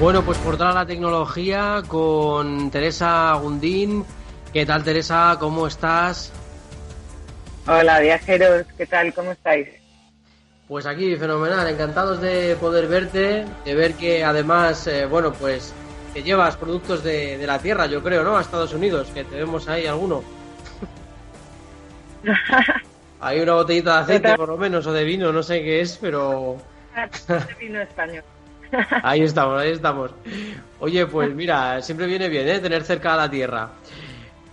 Bueno, pues por toda la tecnología con Teresa Gundín. ¿Qué tal, Teresa? ¿Cómo estás? Hola, viajeros. ¿Qué tal? ¿Cómo estáis? Pues aquí, fenomenal. Encantados de poder verte, de ver que además, eh, bueno, pues te llevas productos de, de, la tierra, yo creo, ¿no? A Estados Unidos, que tenemos ahí alguno. Hay una botellita de aceite, por lo menos, o de vino, no sé qué es, pero... de vino español. Ahí estamos, ahí estamos. Oye, pues mira, siempre viene bien ¿eh? tener cerca a la tierra.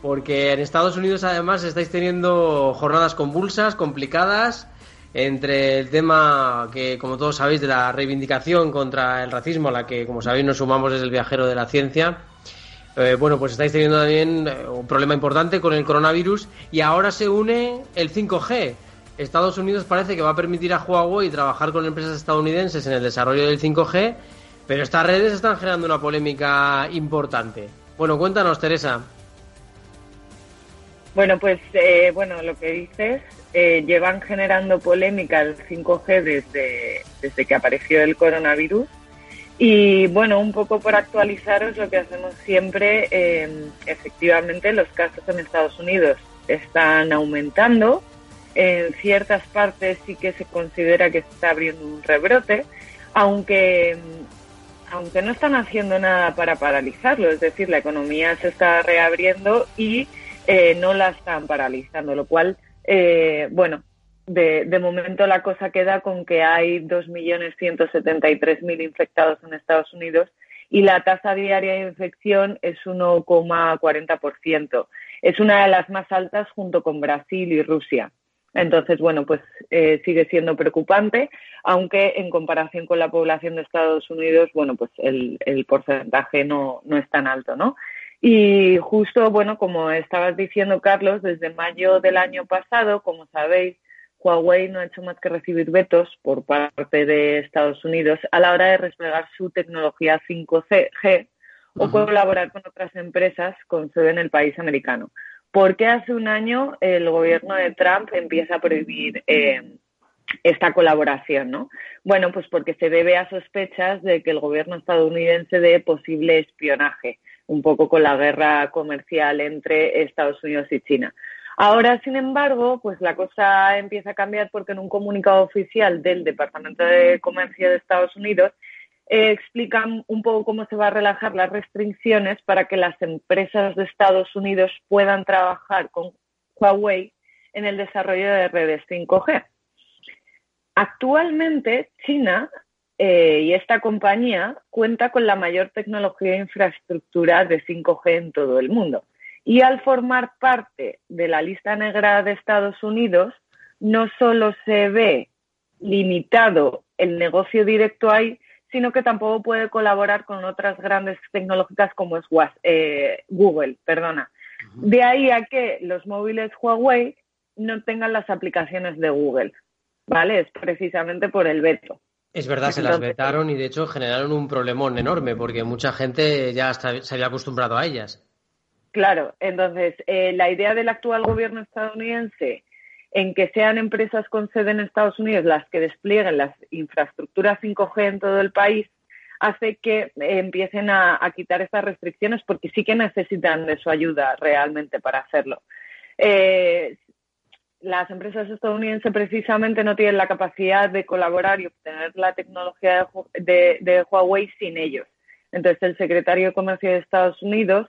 Porque en Estados Unidos además estáis teniendo jornadas convulsas, complicadas, entre el tema que, como todos sabéis, de la reivindicación contra el racismo, a la que, como sabéis, nos sumamos desde el viajero de la ciencia. Eh, bueno, pues estáis teniendo también eh, un problema importante con el coronavirus y ahora se une el 5G Estados Unidos parece que va a permitir a Huawei trabajar con empresas estadounidenses en el desarrollo del 5G, pero estas redes están generando una polémica importante. Bueno, cuéntanos, Teresa. Bueno, pues eh, bueno, lo que dices, eh, llevan generando polémica el 5G desde, desde que apareció el coronavirus. Y bueno, un poco por actualizaros lo que hacemos siempre, eh, efectivamente los casos en Estados Unidos están aumentando en ciertas partes sí que se considera que se está abriendo un rebrote, aunque, aunque no están haciendo nada para paralizarlo, es decir, la economía se está reabriendo y eh, no la están paralizando, lo cual, eh, bueno, de, de, momento la cosa queda con que hay 2.173.000 infectados en Estados Unidos y la tasa diaria de infección es 1,40%. Es una de las más altas junto con Brasil y Rusia. Entonces, bueno, pues eh, sigue siendo preocupante, aunque en comparación con la población de Estados Unidos, bueno, pues el, porcentaje no, no es tan alto, ¿no? Y justo, bueno, como estabas diciendo, Carlos, desde mayo del año pasado, como sabéis, Huawei no ha hecho más que recibir vetos por parte de Estados Unidos a la hora de desplegar su tecnología 5G o colaborar con otras empresas con sede en el país americano. ¿Por qué hace un año el gobierno de Trump empieza a prohibir eh, esta colaboración? ¿no? Bueno, pues porque se debe a sospechas de que el gobierno estadounidense de posible espionaje, un poco con la guerra comercial entre Estados Unidos y China. Ahora, sin embargo, pues la cosa empieza a cambiar porque en un comunicado oficial del Departamento de Comercio de Estados Unidos eh, explican un poco cómo se va a relajar las restricciones para que las empresas de Estados Unidos puedan trabajar con Huawei en el desarrollo de redes 5G. Actualmente, China eh, y esta compañía cuenta con la mayor tecnología e infraestructura de 5G en todo el mundo. Y al formar parte de la lista negra de Estados Unidos, no solo se ve limitado el negocio directo ahí, sino que tampoco puede colaborar con otras grandes tecnológicas como es eh, Google. Perdona. De ahí a que los móviles Huawei no tengan las aplicaciones de Google, ¿vale? Es precisamente por el veto. Es verdad, se las vetaron y de hecho generaron un problemón enorme porque mucha gente ya se había acostumbrado a ellas. Claro, entonces eh, la idea del actual gobierno estadounidense en que sean empresas con sede en Estados Unidos las que desplieguen las infraestructuras 5G en todo el país, hace que eh, empiecen a, quitar estas restricciones porque sí que necesitan de su ayuda realmente para hacerlo. Eh, las empresas estadounidenses precisamente no tienen la capacidad de colaborar y obtener la tecnología de Huawei sin ellos. Entonces, el secretario de Comercio de Estados Unidos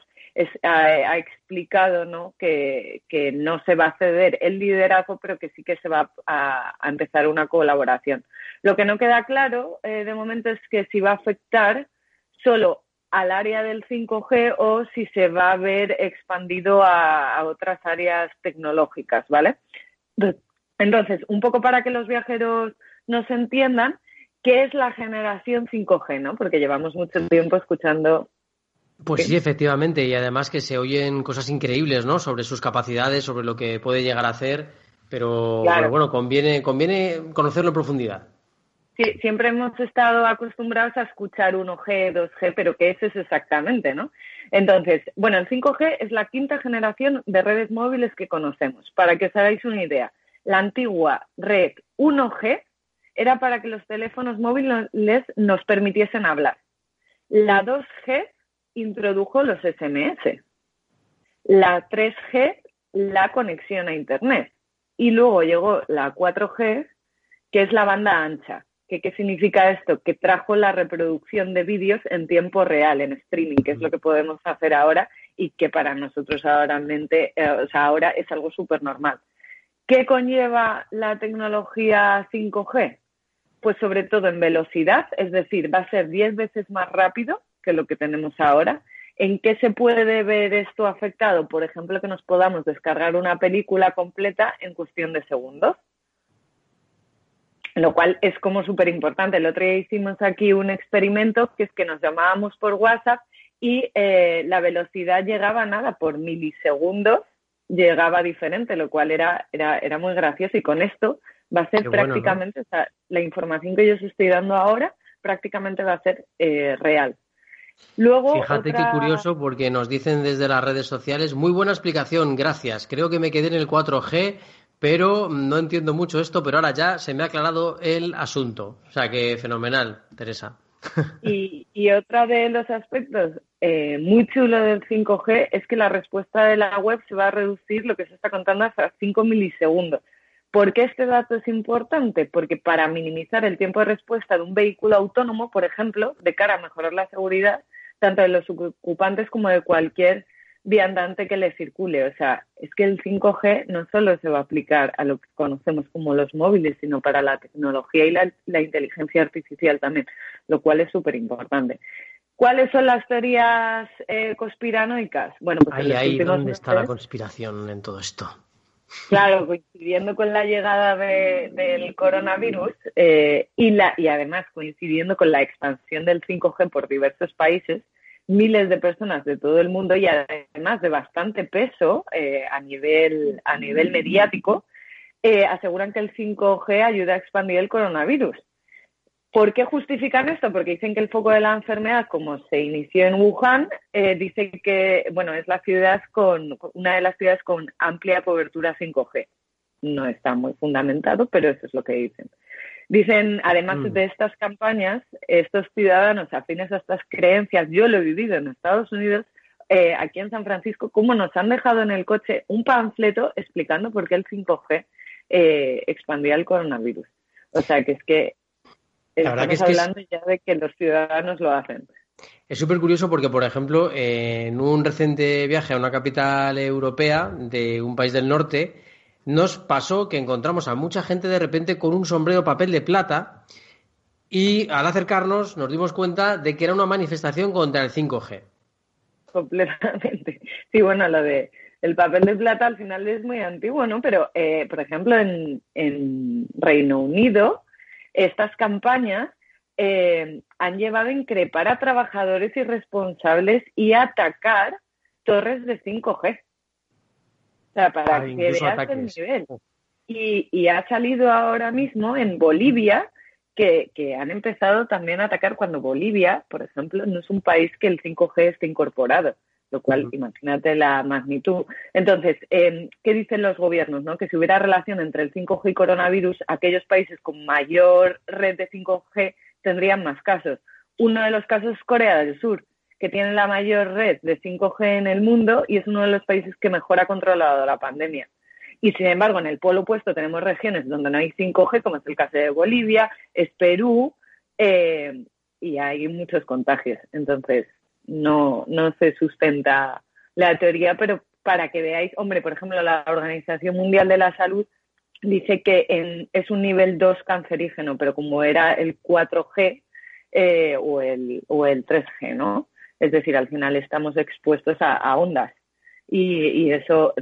ha, explicado ¿no? Que, no se va a ceder el liderazgo, pero que sí que se va a, empezar una colaboración. Lo que no queda claro eh, de momento es que si va a afectar solo al área del 5G o si se va a ver expandido a, otras áreas tecnológicas, ¿vale? Entonces, un poco para que los viajeros nos entiendan, ¿qué es la generación 5G, no? Porque llevamos mucho tiempo escuchando pues sí, efectivamente, y además que se oyen cosas increíbles, ¿no? Sobre sus capacidades, sobre lo que puede llegar a hacer, pero, bueno, conviene, conviene conocerlo en profundidad. Sí, siempre hemos estado acostumbrados a escuchar 1G, 2G, pero ¿qué es eso exactamente, no? Entonces, bueno, el 5G es la quinta generación de redes móviles que conocemos. Para que os hagáis una idea, la antigua red 1G era para que los teléfonos móviles nos permitiesen hablar La 2G introdujo los SMS. La 3G, la conexión a Internet. Y luego llegó la 4G, que es la banda ancha. ¿Qué, ¿Qué significa esto? Que trajo la reproducción de vídeos en tiempo real, en streaming, que es lo que podemos hacer ahora y que para nosotros ahora, eh, o sea, ahora es algo súper normal. ¿Qué conlleva la tecnología 5G? Pues sobre todo en velocidad, es decir, va a ser 10 veces más rápido que lo que tenemos ahora. ¿En qué se puede ver esto afectado? Por ejemplo, que nos podamos descargar una película completa en cuestión de segundos lo cual es como súper importante. El otro día hicimos aquí un experimento que es que nos llamábamos por WhatsApp y eh, la velocidad llegaba nada por milisegundos, llegaba diferente, lo cual era, era, era muy gracioso y con esto va a ser prácticamente, o sea, la información que yo os estoy dando ahora prácticamente va a ser eh, real. Luego, Fíjate qué curioso porque nos dicen desde las redes sociales, muy buena explicación, gracias. Creo que me quedé en el 4G, pero no entiendo mucho esto, pero ahora ya se me ha aclarado el asunto. O sea que fenomenal, Teresa. Y, y otro de los aspectos eh, muy chulo del 5G es que la respuesta de la web se va a reducir lo que se está contando hasta 5 milisegundos. ¿Por qué este dato es importante? Porque para minimizar el tiempo de respuesta de un vehículo autónomo, por ejemplo, de cara a mejorar la seguridad, tanto de los ocupantes como de cualquier viandante que le circule. O sea, es que el 5G no solo se va a aplicar a lo que conocemos como los móviles, sino para la tecnología y la, inteligencia artificial también, lo cual es súper importante. ¿Cuáles son las teorías eh, conspiranoicas? Bueno, pues ahí, ahí, ¿dónde está la conspiración en todo esto? Claro, coincidiendo con la llegada del coronavirus eh, y, la, y además coincidiendo con la expansión del 5G por diversos países, miles de personas de todo el mundo y además de bastante peso eh, a, nivel, a nivel mediático, eh, aseguran que el 5G ayuda a expandir el coronavirus. ¿Por qué justifican esto? Porque dicen que el foco de la enfermedad, como se inició en Wuhan, eh, dice que bueno es la ciudad con una de las ciudades con amplia cobertura 5G. No está muy fundamentado, pero eso es lo que dicen. Dicen, además mm. de estas campañas, estos ciudadanos afines a estas creencias, yo lo he vivido en Estados Unidos, eh, aquí en San Francisco, cómo nos han dejado en el coche un panfleto explicando por qué el 5G eh, expandía el coronavirus. O sea, que es que estamos hablando ya de que los ciudadanos lo hacen. Es súper curioso porque, por ejemplo, en un reciente viaje a una capital europea de un país del norte, nos pasó que encontramos a mucha gente de repente con un sombrero papel de plata y al acercarnos nos dimos cuenta de que era una manifestación contra el 5G. Completamente. Sí, bueno, lo de el papel de plata al final es muy antiguo, ¿no? Pero, eh, por ejemplo, en, en, Reino Unido, estas campañas eh, han llevado a increpar a trabajadores irresponsables y a atacar torres de 5G sea, para ah, que veas el nivel. Y, ha salido ahora mismo en Bolivia que, han empezado también a atacar cuando Bolivia, por ejemplo, no es un país que el 5G esté incorporado, lo cual, imagínate la magnitud. Entonces, em, ¿qué dicen los gobiernos? No? Que si hubiera relación entre el 5G y coronavirus, aquellos países con mayor red de 5G tendrían más casos. Uno de los casos es Corea del Sur que tiene la mayor red de 5G en el mundo y es uno de los países que mejor ha controlado la pandemia. Y sin embargo, en el polo opuesto tenemos regiones donde no hay 5G, como es el caso de Bolivia, es Perú, eh, y hay muchos contagios. Entonces, no, no se sustenta la teoría, pero para que veáis, hombre, por ejemplo, la Organización Mundial de la Salud dice que es un nivel 2 cancerígeno, pero como era el 4G eh, o, el, o el 3G, ¿no? Es decir, al final estamos expuestos a, ondas y, eso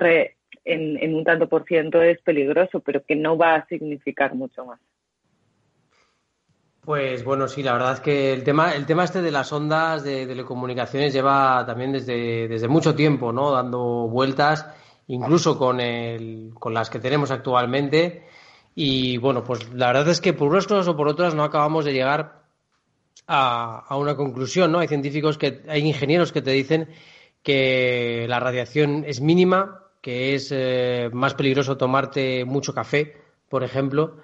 en, un tanto por ciento es peligroso, pero que no va a significar mucho más. Pues bueno, sí, la verdad es que el tema, el tema este de las ondas de telecomunicaciones lleva también desde, desde mucho tiempo, ¿no? Dando vueltas, incluso con, el, con las que tenemos actualmente. Y bueno, pues la verdad es que por unas o por otras no acabamos de llegar a, una conclusión, ¿no? Hay científicos que, hay ingenieros que te dicen que la radiación es mínima, que es eh, más peligroso tomarte mucho café, por ejemplo,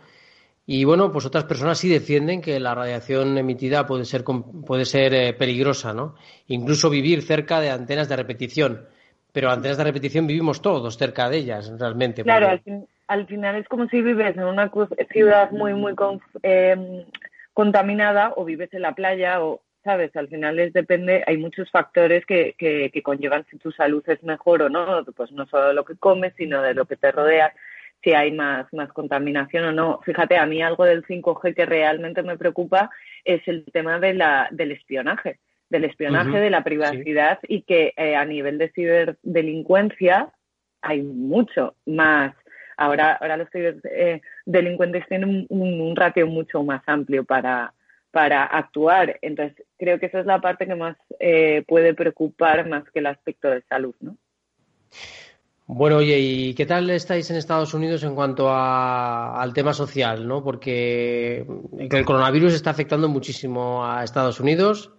Y bueno, pues otras personas sí defienden que la radiación emitida puede ser, puede ser eh, peligrosa, ¿no? Incluso vivir cerca de antenas de repetición. Pero antenas de repetición vivimos todos cerca de ellas, realmente. Claro, al, final es como si vives en una ciudad muy, muy em, contaminada o vives en la playa o, ¿sabes? Al final es depende, hay muchos factores que, que, que conllevan si tu salud es mejor o no, pues no solo de lo que comes, sino de lo que te rodea si hay más, más contaminación o no. Fíjate, a mí algo del 5G que realmente me preocupa es el tema de la, del espionaje, del espionaje, de la privacidad y que eh, a nivel de ciberdelincuencia hay mucho más. Ahora, ahora los ciberdelincuentes tienen un, ratio mucho más amplio para, para actuar. Entonces, creo que esa es la parte que más eh, puede preocupar más que el aspecto de salud, ¿no? Bueno, oye, ¿y qué tal estáis en Estados Unidos en cuanto al tema social? ¿no? Porque el coronavirus está afectando muchísimo a Estados Unidos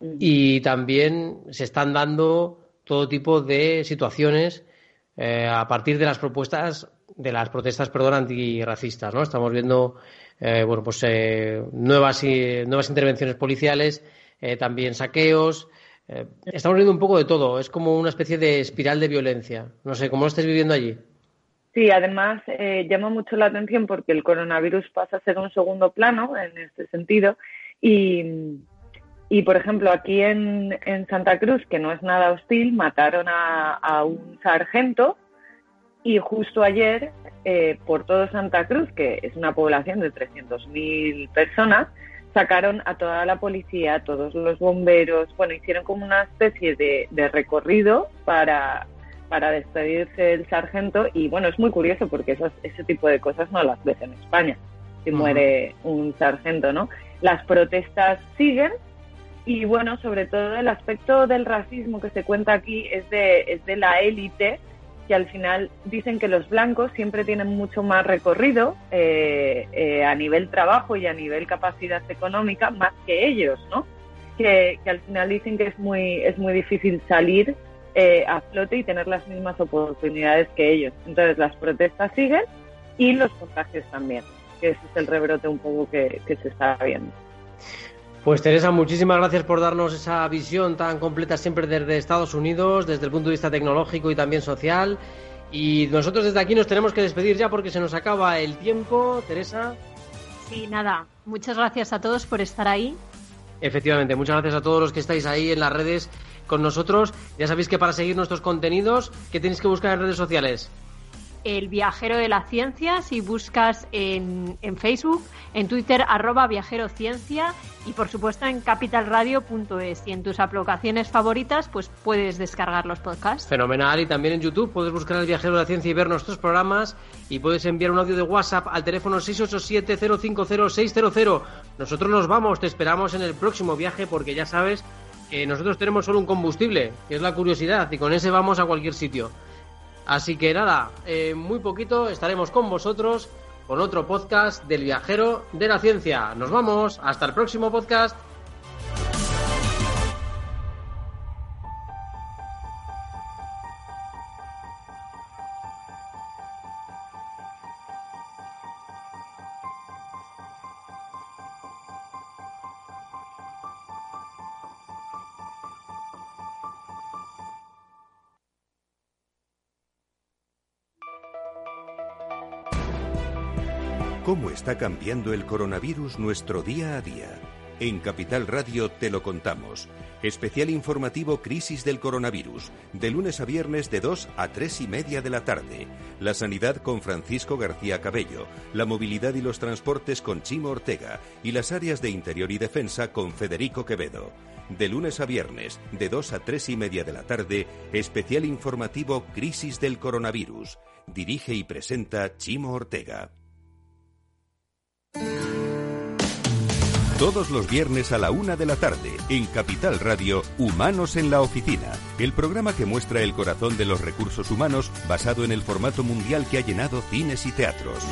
y también se están dando todo tipo de situaciones eh, a partir de las propuestas de las protestas, perdón, antirracistas, ¿no? Estamos viendo, eh, bueno, pues eh, nuevas nuevas intervenciones policiales, también saqueos, eh, estamos viendo un poco de todo, es como una especie de espiral de violencia. No sé, ¿cómo lo estáis viviendo allí? Sí, además eh, llama mucho la atención porque el coronavirus pasa a ser un segundo plano en este sentido y, y por ejemplo, aquí en, Santa Cruz, que no es nada hostil, mataron a, un sargento y justo ayer, eh, por todo Santa Cruz, que es una población de 300.000 personas, sacaron a toda la policía, a todos los bomberos, bueno, hicieron como una especie de, recorrido para, para despedirse del sargento y bueno, es muy curioso porque ese tipo de cosas no las ves en España, si muere un sargento, ¿no? Las protestas siguen y bueno, sobre todo el aspecto del racismo que se cuenta aquí es de, es de la élite que al final dicen que los blancos siempre tienen mucho más recorrido eh, eh, a nivel trabajo y a nivel capacidad económica más que ellos, ¿no? Que, al final dicen que es muy, es muy difícil salir eh, a flote y tener las mismas oportunidades que ellos. Entonces las protestas siguen y los contagios también, que ese es el rebrote un poco que, que se está viendo. Pues Teresa, muchísimas gracias por darnos esa visión tan completa siempre desde Estados Unidos, desde el punto de vista tecnológico y también social. Y nosotros desde aquí nos tenemos que despedir ya porque se nos acaba el tiempo. Teresa. Sí, nada. Muchas gracias a todos por estar ahí. Efectivamente, muchas gracias a todos los que estáis ahí en las redes con nosotros. Ya sabéis que para seguir nuestros contenidos, ¿qué tenéis que buscar en redes sociales? El Viajero de la Ciencia, si buscas en, Facebook, en Twitter, arroba Viajero Ciencia y por supuesto en capitalradio.es. Y en tus aplicaciones favoritas, pues puedes descargar los podcasts. Fenomenal. Y también en YouTube puedes buscar El Viajero de la Ciencia y ver nuestros programas. Y puedes enviar un audio de WhatsApp al teléfono 687-050-600. Nosotros nos vamos, te esperamos en el próximo viaje porque ya sabes que nosotros tenemos solo un combustible, que es la curiosidad, y con ese vamos a cualquier sitio. Así que nada, eh, muy poquito estaremos con vosotros con otro podcast del viajero de la ciencia. Nos vamos, hasta el próximo podcast. Está cambiando el coronavirus nuestro día a día? En Capital Radio te lo contamos. Especial informativo Crisis del Coronavirus, de lunes a viernes de 2 a 3 y media de la tarde. La sanidad con Francisco García Cabello, la movilidad y los transportes con Chimo Ortega y las áreas de interior y defensa con Federico Quevedo. De lunes a viernes, de 2 a 3 y media de la tarde, especial informativo Crisis del Coronavirus. Dirige y presenta Chimo Ortega. Todos los viernes a la una de la tarde, en Capital Radio, Humanos en la Oficina, el programa que muestra el corazón de los recursos humanos basado en el formato mundial que ha llenado cines y teatros.